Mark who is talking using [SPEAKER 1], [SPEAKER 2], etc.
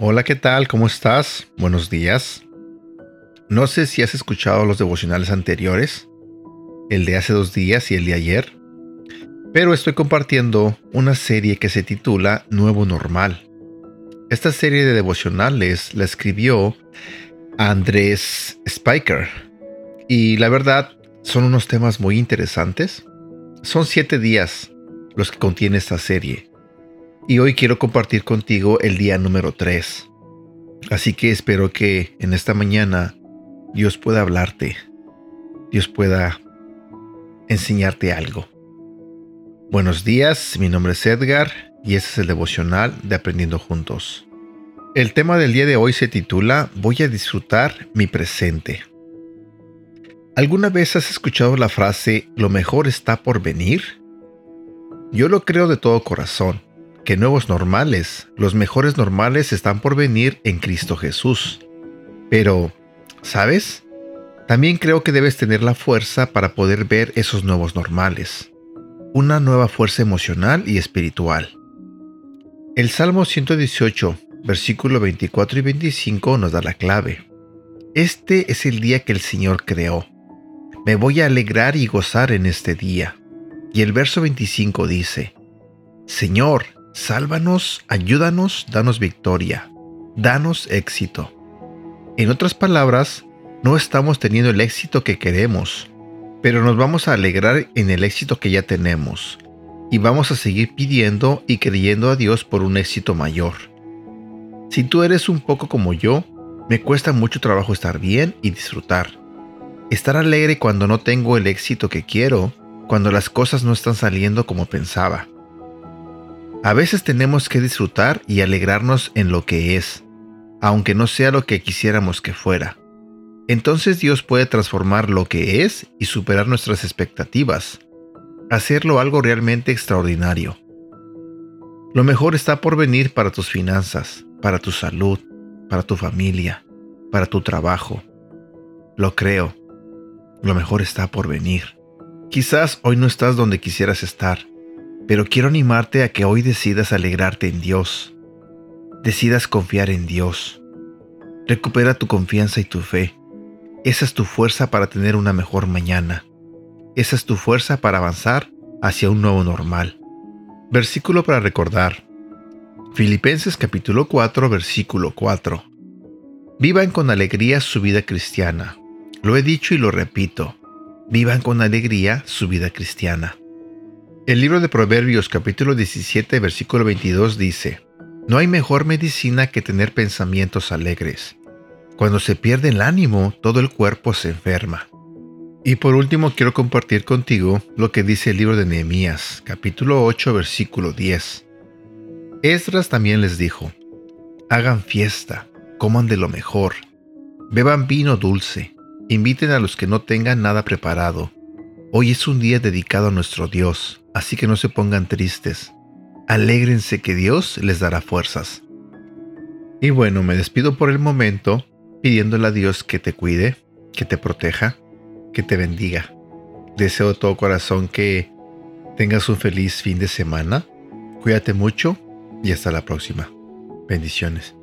[SPEAKER 1] Hola, ¿qué tal? ¿Cómo estás? Buenos días. No sé si has escuchado los devocionales anteriores, el de hace dos días y el de ayer, pero estoy compartiendo una serie que se titula Nuevo Normal. Esta serie de devocionales la escribió Andrés Spiker y la verdad son unos temas muy interesantes. Son siete días los que contiene esta serie y hoy quiero compartir contigo el día número 3. Así que espero que en esta mañana Dios pueda hablarte, Dios pueda enseñarte algo. Buenos días, mi nombre es Edgar y este es el devocional de Aprendiendo Juntos. El tema del día de hoy se titula Voy a disfrutar mi presente. ¿Alguna vez has escuchado la frase lo mejor está por venir? Yo lo creo de todo corazón que nuevos normales, los mejores normales están por venir en Cristo Jesús. Pero, ¿sabes? También creo que debes tener la fuerza para poder ver esos nuevos normales. Una nueva fuerza emocional y espiritual. El Salmo 118, versículo 24 y 25 nos da la clave. Este es el día que el Señor creó. Me voy a alegrar y gozar en este día. Y el verso 25 dice, Señor, Sálvanos, ayúdanos, danos victoria, danos éxito. En otras palabras, no estamos teniendo el éxito que queremos, pero nos vamos a alegrar en el éxito que ya tenemos y vamos a seguir pidiendo y creyendo a Dios por un éxito mayor. Si tú eres un poco como yo, me cuesta mucho trabajo estar bien y disfrutar. Estar alegre cuando no tengo el éxito que quiero, cuando las cosas no están saliendo como pensaba. A veces tenemos que disfrutar y alegrarnos en lo que es, aunque no sea lo que quisiéramos que fuera. Entonces Dios puede transformar lo que es y superar nuestras expectativas, hacerlo algo realmente extraordinario. Lo mejor está por venir para tus finanzas, para tu salud, para tu familia, para tu trabajo. Lo creo. Lo mejor está por venir. Quizás hoy no estás donde quisieras estar pero quiero animarte a que hoy decidas alegrarte en Dios. Decidas confiar en Dios. Recupera tu confianza y tu fe. Esa es tu fuerza para tener una mejor mañana. Esa es tu fuerza para avanzar hacia un nuevo normal. Versículo para recordar. Filipenses capítulo 4 versículo 4. Vivan con alegría su vida cristiana. Lo he dicho y lo repito. Vivan con alegría su vida cristiana. El libro de Proverbios capítulo 17 versículo 22 dice, No hay mejor medicina que tener pensamientos alegres. Cuando se pierde el ánimo, todo el cuerpo se enferma. Y por último quiero compartir contigo lo que dice el libro de Nehemías, capítulo 8, versículo 10. Esdras también les dijo, Hagan fiesta, coman de lo mejor, beban vino dulce, inviten a los que no tengan nada preparado. Hoy es un día dedicado a nuestro Dios, así que no se pongan tristes. Alégrense que Dios les dará fuerzas. Y bueno, me despido por el momento pidiéndole a Dios que te cuide, que te proteja, que te bendiga. Deseo de todo corazón que tengas un feliz fin de semana. Cuídate mucho y hasta la próxima. Bendiciones.